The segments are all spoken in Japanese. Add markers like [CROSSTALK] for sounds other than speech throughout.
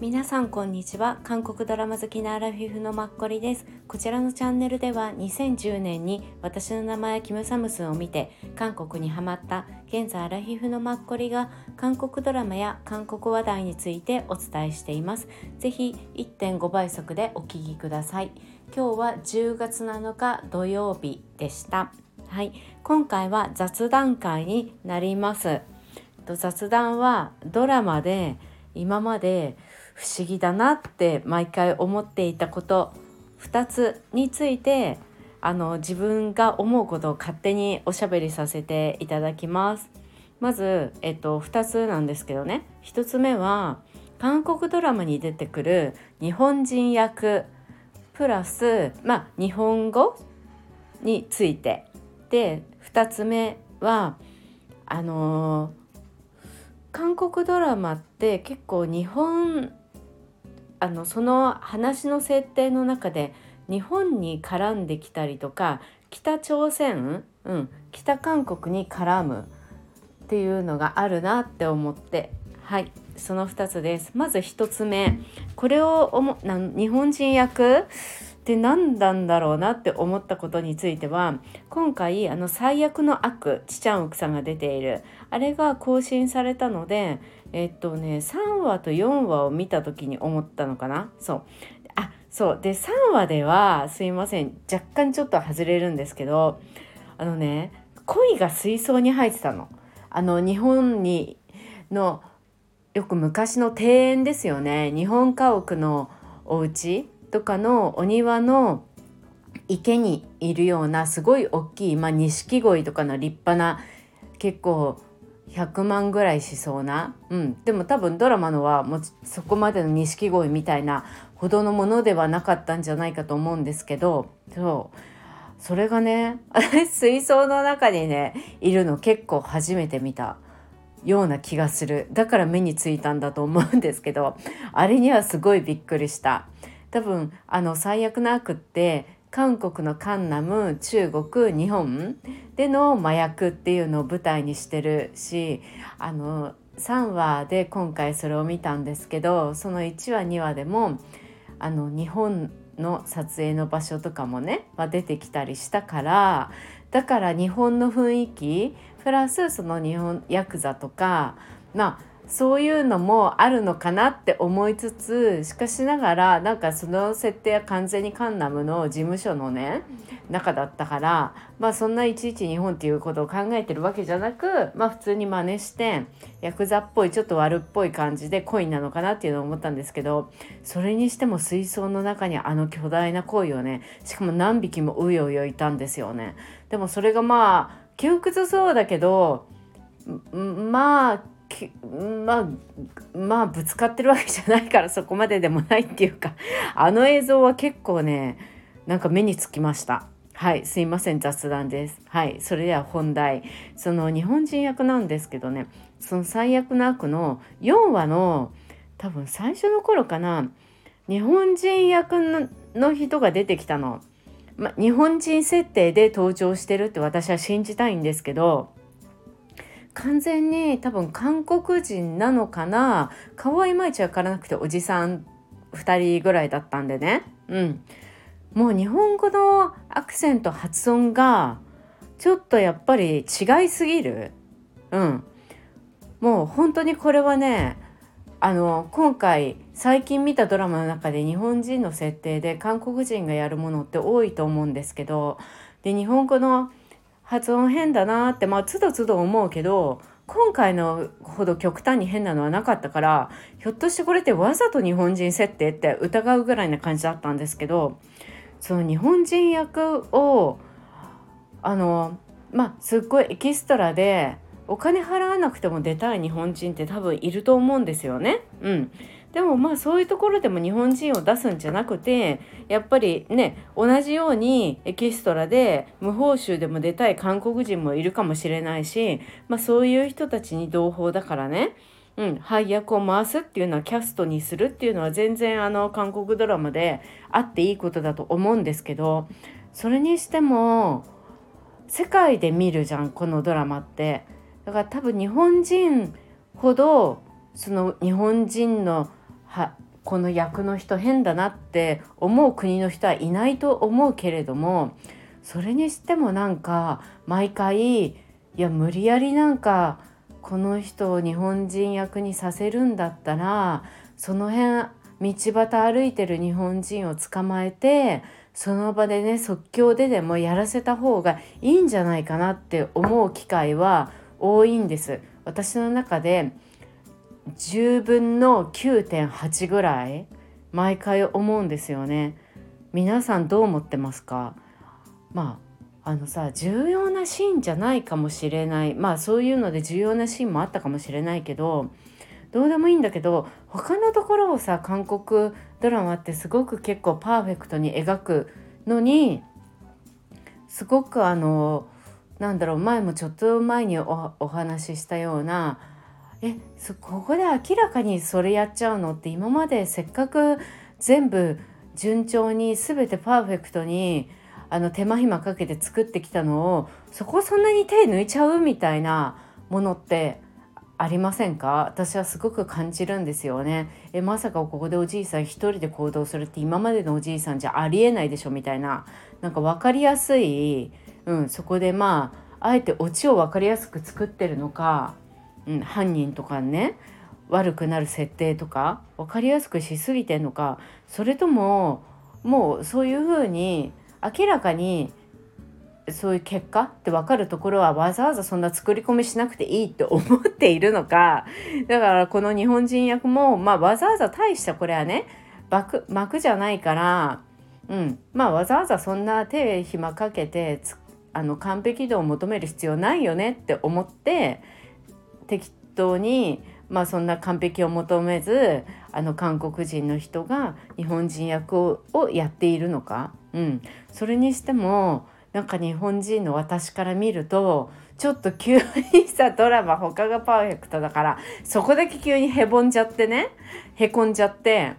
皆さんこんにちは。韓国ドラマ好きなアラフィフのマッコリです。こちらのチャンネルでは2010年に私の名前キムサムスンを見て韓国にハマった現在アラフィフのマッコリが韓国ドラマや韓国話題についてお伝えしています。ぜひ1.5倍速でお聞きください。今日は10月7日土曜日でした。はい、今回は雑談会になります。雑談はドラマで今まで不思議だなって毎回思っていたこと。2つについてあの自分が思うことを勝手におしゃべりさせていただきます。まず、えっと、2つなんですけどね。1つ目は韓国ドラマに出てくる日本人役プラス、まあ、日本語について。で2つ目はあのー、韓国ドラマって結構日本あのその話の設定の中で日本に絡んできたりとか北朝鮮、うん、北韓国に絡むっていうのがあるなって思ってはいその2つです。まず1つ目。これをおもな日本人役って何なんだろうなって思ったことについては今回あの最悪の悪ちちゃん奥さんが出ている。あれが更新されたのでえっとね3話と4話を見た時に思ったのかな。そう。あそう。で3話ではすいません。若干ちょっと外れるんですけどあのね鯉が水槽に入ってたの。あの日本にのよく昔の庭園ですよね。日本家屋のお家。とかのお庭の池にいるようなすごい大きいま錦鯉とかの立派な結構100万ぐらいしそうな、うん、でも多分ドラマのはもうそこまでの錦鯉みたいなほどのものではなかったんじゃないかと思うんですけどそう。それがね [LAUGHS] 水槽の中にねいるの結構初めて見たような気がする。だから目についたんだと思うんですけどあれにはすごいびっくりした。多分あの最悪な悪って韓国のカンナム中国日本での麻薬っていうのを舞台にしてるしあの3話で今回それを見たんですけどその1話2話でもあの日本の撮影の場所とかもね、まあ、出てきたりしたからだから日本の雰囲気プラスその日本ヤクザとかまあそういうのもあるのかなって思いつつしかしながらなんかその設定は完全にカンナムの事務所のね中だったからまあそんないちいち日本っていうことを考えてるわけじゃなくまあ普通に真似してヤクザっぽいちょっと悪っぽい感じで恋なのかなっていうのを思ったんですけどそれにしても水槽の中にあの巨大な鯉をねしかも何匹もうようよいたんですよね。でもそれがまあ窮屈そうだけどまあまあまあぶつかってるわけじゃないからそこまででもないっていうかあの映像は結構ねなんか目につきました。はいすいません雑談です。はいそれでは本題。その日本人役なんですけどねその最悪の悪の4話の多分最初の頃かな日本人役の人が出てきたの、ま、日本人設定で登場してるって私は信じたいんですけど完全に多分韓国人なのかな？顔はいまいち分からなくておじさん2人ぐらいだったんでね。うん。もう日本語のアクセント発音がちょっとやっぱり違いすぎる？うん。もう本当にこれはねあの今回最近見たドラマの中で日本人の設定で韓国人がやるものって多いと思うんですけどで日本語の発音変だなってまあつどつど思うけど今回のほど極端に変なのはなかったからひょっとしてこれってわざと日本人設定って疑うぐらいな感じだったんですけどその日本人役をあのまあすっごいエキストラでお金払わなくても出たい日本人って多分いると思うんですよね。うん、でもまあそういうところでも日本人を出すんじゃなくてやっぱりね同じようにエキストラで無報酬でも出たい韓国人もいるかもしれないし、まあ、そういう人たちに同胞だからねうん、配役を回すっていうのはキャストにするっていうのは全然あの韓国ドラマであっていいことだと思うんですけどそれにしても世界で見るじゃんこのドラマって。だから多分日本人ほどその日本人のはこの役の人変だなって思う国の人はいないと思うけれどもそれにしてもなんか毎回いや無理やりなんかこの人を日本人役にさせるんだったらその辺道端歩いてる日本人を捕まえてその場でね即興ででもやらせた方がいいんじゃないかなって思う機会は多いんです。私の中で10分の9.8ぐらい毎回思うんですよね。皆さんどう思ってますか？まああのさ重要なシーンじゃないかもしれないまあそういうので重要なシーンもあったかもしれないけどどうでもいいんだけど他のところをさ韓国ドラマってすごく結構パーフェクトに描くのにすごくあのなんだろう前もちょっと前にお話ししたようなえここで明らかにそれやっちゃうのって今までせっかく全部順調に全てパーフェクトにあの手間暇かけて作ってきたのをそこそんなに手抜いちゃうみたいなものってありませんか？私はすごく感じるんですよね。えまさかここでおじいさん一人で行動するって今までのおじいさんじゃありえないでしょみたいな。なんか分かりやすい、うん、そこでまああえてオチを分かりやすく作ってるのか、うん、犯人とかね悪くなる設定とか分かりやすくしすぎてんのかそれとももうそういうふうに明らかにそういう結果って分かるところはわざわざそんな作り込みしなくていいって [LAUGHS] 思っているのかだからこの日本人役も、まあ、わざわざ大したこれはね幕幕じゃないから、うん、まあわざわざそんな手暇かけてあの完璧度を求める必要ないよねって思って適当にまあそんな完璧を求めずあの韓国人の人が日本人役をやっているのか、うん、それにしてもなんか日本人の私から見るとちょっと急にさドラマ他がパーフェクトだからそこだけ急にへぼんじゃってねへこんじゃって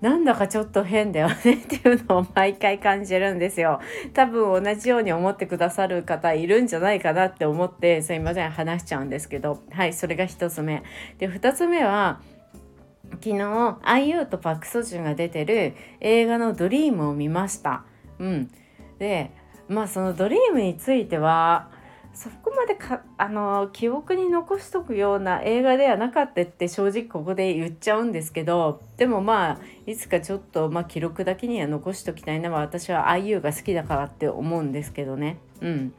なんだかちょっと変だよねっていうのを毎回感じるんですよ。多分同じように思ってくださる方いるんじゃないかなって思ってすいません話しちゃうんですけどはいそれが1つ目。で2つ目は昨日 IU とパク・ソジュンが出てる映画の「ドリームを見ました。うん、でまあそのドリームについてはそこまでかあの記憶に残しとくような映画ではなかったって正直ここで言っちゃうんですけどでもまあいつかちょっと、まあ、記録だけには残しときたいな私は IU が好きだからって思うんですけどね。うん、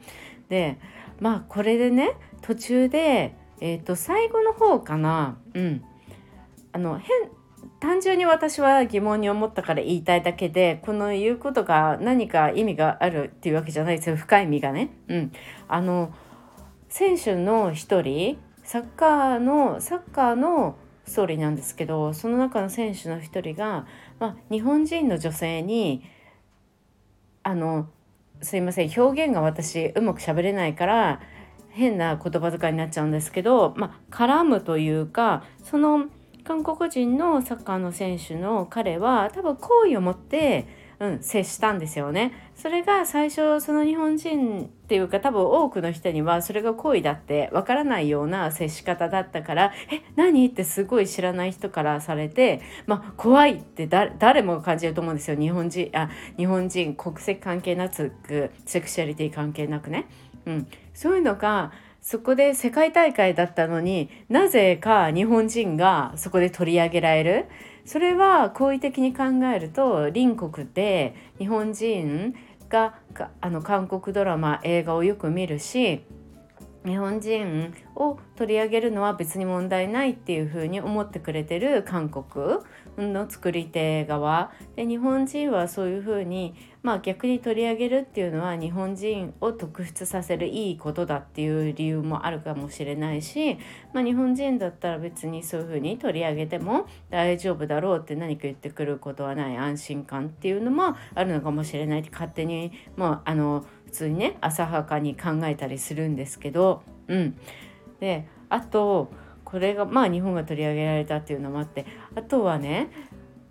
でまあこれでね途中で、えー、と最後の方かな、うん、あの変単純に私は疑問に思ったから言いたいだけでこの言うことが何か意味があるっていうわけじゃないですよ深い意味がね。うん、あの選手の一人サッカーのサッカーのストーリーなんですけどその中の選手の一人が、まあ、日本人の女性にあのすいません表現が私うまく喋れないから変な言葉遣いになっちゃうんですけど、まあ、絡むというかその韓国人のサッカーの選手の彼は多分好意を持って、うん、接したんですよね。それが最初その日本人っていうか多分多くの人にはそれが好意だってわからないような接し方だったから「え何?」ってすごい知らない人からされてまあ怖いって誰もが感じると思うんですよ日本人あ日本人国籍関係なくセクシャリティ関係なくね。うん、そういうのがそこで世界大会だったのになぜか日本人がそこで取り上げられる？それは好意的に考えると隣国で日本人があの韓国ドラマ映画をよく見るし日本人を取り上げるのは別に問題ないっていうふうに思ってくれてる韓国の作り手側。で日本人はそういうふうにまあ逆に取り上げるっていうのは日本人を特筆させるいいことだっていう理由もあるかもしれないし、まあ、日本人だったら別にそういうふうに取り上げても大丈夫だろうって何か言ってくることはない安心感っていうのもあるのかもしれないって勝手にもうあの普通にね浅はかに考えたりするんですけどうん。であとこれがまあ日本が取り上げられたっていうのもあってあとはね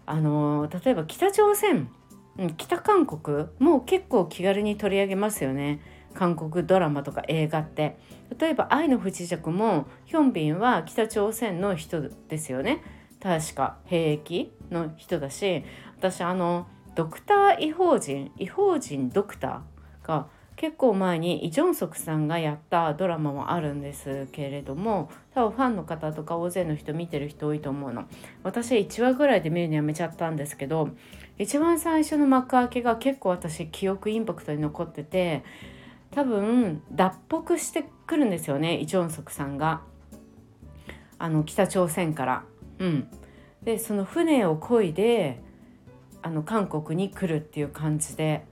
あの例えば北朝鮮、うん、北韓国も結構気軽に取り上げますよね。韓国ドラマとか映画って例えば「愛の不時着」もヒョンビンは北朝鮮の人ですよね確か兵役の人だし私あのドクター・イホージンイホージンドクターが結構前にイ・ジョンソクさんがやったドラマもあるんですけれども多分ファンの方とか大勢の人見てる人多いと思うの。私1話ぐらいで見るのやめちゃったんですけど一番最初の幕開けが結構私記憶インパクトに残ってて多分脱北してくるんですよねイ・ジョンソクさんが。あの北朝鮮から。うん、でその船を漕いであの韓国に来るっていう感じで。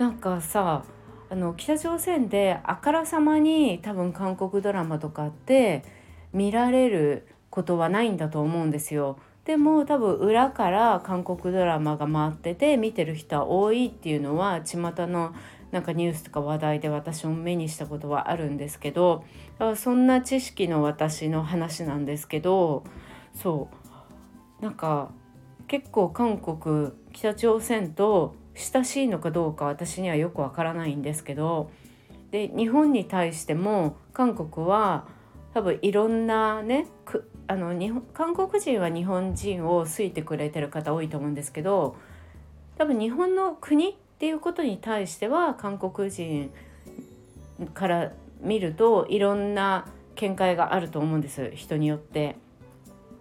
なんかさあの北朝鮮であからさまに多分韓国ドラマとかって見られることはないんだと思うんですよ。でも多分裏から韓国ドラマが回ってて見てる人は多いっていうのは巷のなんかニュースとか話題で私も目にしたことはあるんですけどそんな知識の私の話なんですけどそうなんか結構韓国北朝鮮と親しいのかどうか私にはよくわからないんですけどで日本に対しても韓国は多分いろんなねあの日本韓国人は日本人を好いてくれてる方多いと思うんですけど多分日本の国っていうことに対しては韓国人から見るといろんな見解があると思うんです人によって。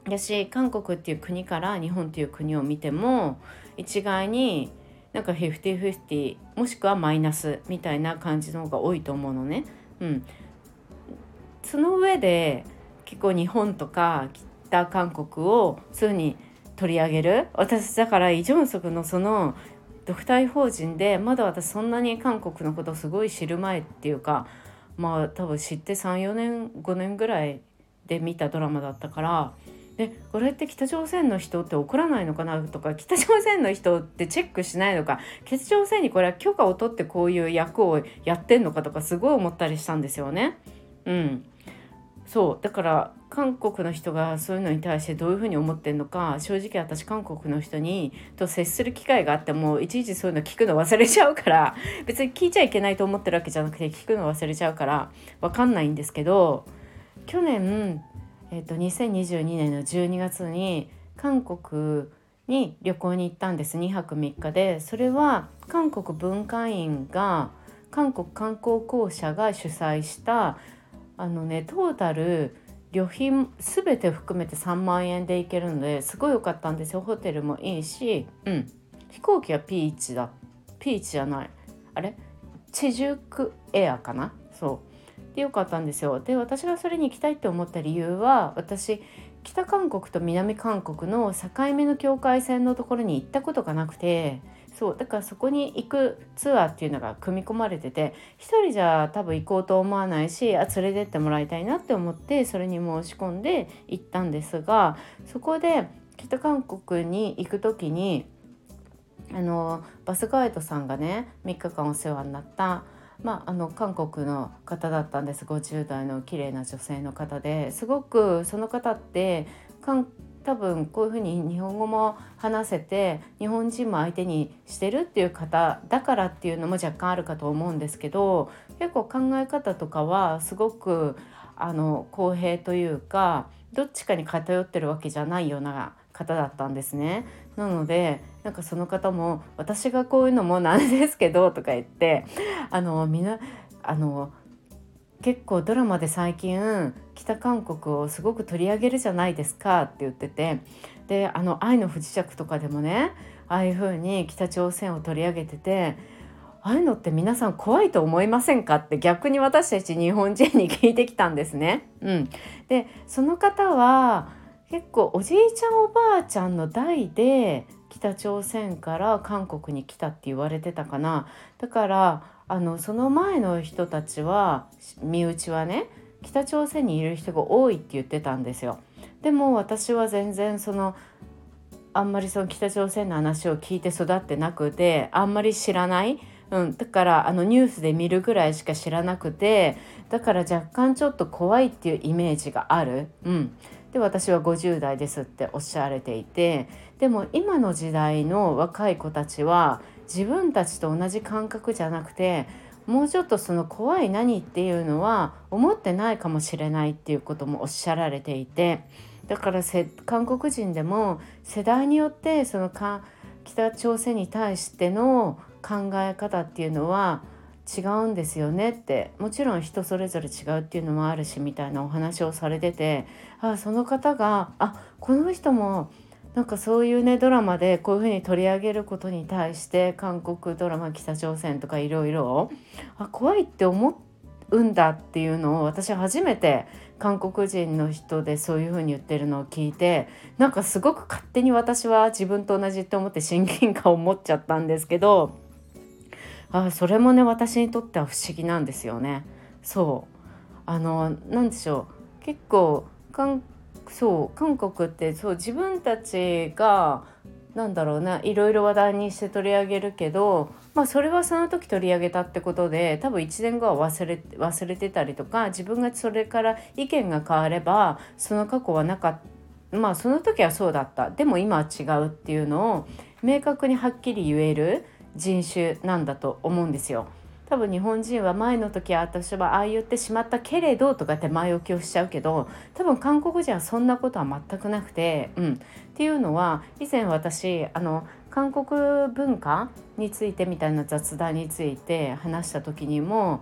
だし韓国っていう国から日本っていう国を見ても一概になんか50-50もしくはマイナスみたいな感じの方が多いと思うのね。うん、その上で結構日本とか北韓国をそういうふうに取り上げる私だからイ・ジョンソクのその独体法人でまだ私そんなに韓国のことすごい知る前っていうかまあ多分知って34年5年ぐらいで見たドラマだったからでこれって北朝鮮の人って怒らないのかな？とか北朝鮮の人ってチェックしないのか北朝鮮にこれは許可を取ってこういう役をやってんのか？とかすごい思ったりしたんですよね。うん、そう。だから韓国の人がそういうのに対してどういうふうに思ってんのか正直私韓国の人にと接する機会があってもいちいちそういうの聞くの忘れちゃうから別に聞いちゃいけないと思ってるわけじゃなくて聞くの忘れちゃうから分かんないんですけど去年えーと、2022年の12月に韓国に旅行に行ったんです。2泊3日で。それは韓国文化院が韓国観光公社が主催したあのねトータル旅費全て含めて3万円で行けるのですごい良かったんですよ。ホテルもいいし、うん、飛行機はピーチだ。ピーチじゃない。あれ？チジュクエアかな？そう。でよかったんですよ。で私がそれに行きたいって思った理由は私北韓国と南韓国の境目の境界線のところに行ったことがなくてそうだからそこに行くツアーっていうのが組み込まれてて一人じゃ多分行こうと思わないしあ連れてってもらいたいなって思ってそれに申し込んで行ったんですがそこで北韓国に行く時にあのバスガイドさんがね3日間お世話になったまあ、あの韓国の方だったんです50代の綺麗な女性の方ですごくその方って多分こういうふうに日本語も話せて日本人も相手にしてるっていう方だからっていうのも若干あるかと思うんですけど結構考え方とかはすごくあの公平というかどっちかに偏ってるわけじゃないような方だったんですね。なのでなんかその方も「私がこういうのもなんですけど」とか言ってあのみんなあの結構ドラマで最近北韓国をすごく取り上げるじゃないですかって言っててであの「愛の不時着」とかでもねああいう風に北朝鮮を取り上げててああいうのって皆さん怖いと思いませんか？って逆に私たち日本人に聞いてきたんですね。うん、でその方は結構おじいちゃんおばあちゃんの代で北朝鮮から韓国に来たって言われてたかな。だからあのその前の人たちは身内はね北朝鮮にいる人が多いって言ってたんですよ。でも私は全然そのあんまりその北朝鮮の話を聞いて育ってなくてあんまり知らない、うん、だからあのニュースで見るぐらいしか知らなくてだから若干ちょっと怖いっていうイメージがある。うん。で私は50代ですっておっしゃられていてでも今の時代の若い子たちは自分たちと同じ感覚じゃなくてもうちょっとその怖い何っていうのは思ってないかもしれないっていうこともおっしゃられていてだから韓国人でも世代によってそのか北朝鮮に対しての考え方っていうのは違うんですよねってもちろん人それぞれ違うっていうのもあるしみたいなお話をされててあその方があこの人もなんかそういうねドラマでこういうふうに取り上げることに対して韓国ドラマ北朝鮮とかいろいろ怖いって思うんだっていうのを私初めて韓国人の人でそういうふうに言ってるのを聞いてなんかすごく勝手に私は自分と同じって思って親近感を持っちゃったんですけどあそれもね私にとっては不思議なんですよね。そう。あの何でしょう。結構韓そう韓国ってそう自分たちがなんだろうないろいろ話題にして取り上げるけど、まあ、それはその時取り上げたってことで多分1年後は忘れ忘れてたりとか自分がそれから意見が変わればその過去はなかった。まあその時はそうだった。でも今は違うっていうのを明確にはっきり言える。人種なんだと思うんですよ。多分日本人は前の時は私はああ言ってしまったけれどとかって前置きをしちゃうけど多分韓国人はそんなことは全くなくて、うん、っていうのは以前私あの韓国文化についてみたいな雑談について話した時にも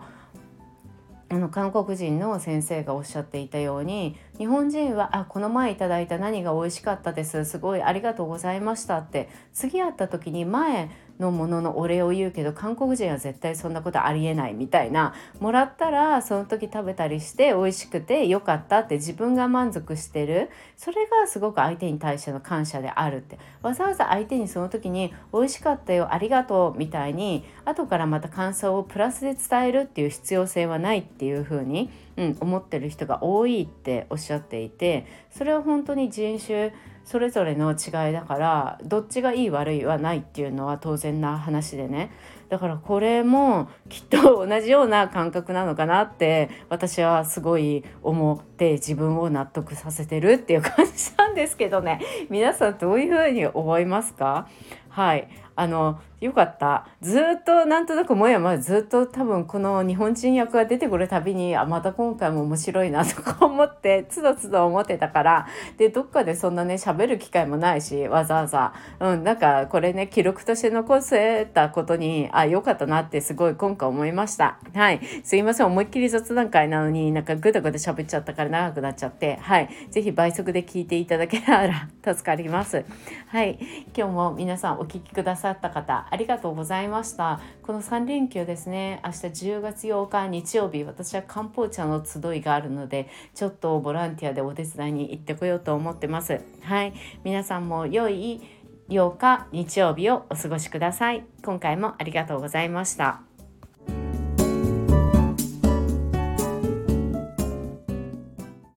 あの韓国人の先生がおっしゃっていたように日本人は「あこの前いただいた何が美味しかったです。すごいありがとうございました」って。次会った時に前のもののお礼を言うけど韓国人は絶対そんなことありえないみたいな。もらったらその時食べたりして美味しくてよかったって自分が満足してる。それがすごく相手に対しての感謝であるって。わざわざ相手にその時に美味しかったよありがとうみたいに後からまた感想をプラスで伝えるっていう必要性はないっていうふうに、うん、思ってる人が多いっておっしゃっていてそれは本当に人種それぞれの違いだからどっちがいい悪いはないっていうのは当然な話でね。だからこれもきっと同じような感覚なのかなって私はすごい思って自分を納得させてるっていう感じなんですけどね。皆さんどういうふうに思いますか？はい。あのよかった。ずっとなんとなくもやもやずっと多分この日本人役が出てくるたびにあまた今回も面白いなとか思って [LAUGHS] つどつど思ってたからでどっかでそんなね喋る機会もないしわざわざ、うん、なんかこれね記録として残せたことにあ良かったなってすごい今回思いました。はい。すいません思いっきり雑談会なのになんかぐだぐだ喋っちゃったから長くなっちゃって。はい。是非倍速で聞いていただけたら [LAUGHS] 助かります。はい。今日も皆さんお聴きください。さった方ありがとうございました。この3連休ですね。明日10月8日日曜日私は漢方茶の集いがあるのでちょっとボランティアでお手伝いに行ってこようと思ってます。はい。皆さんも良い8日日曜日をお過ごしください。今回もありがとうございました。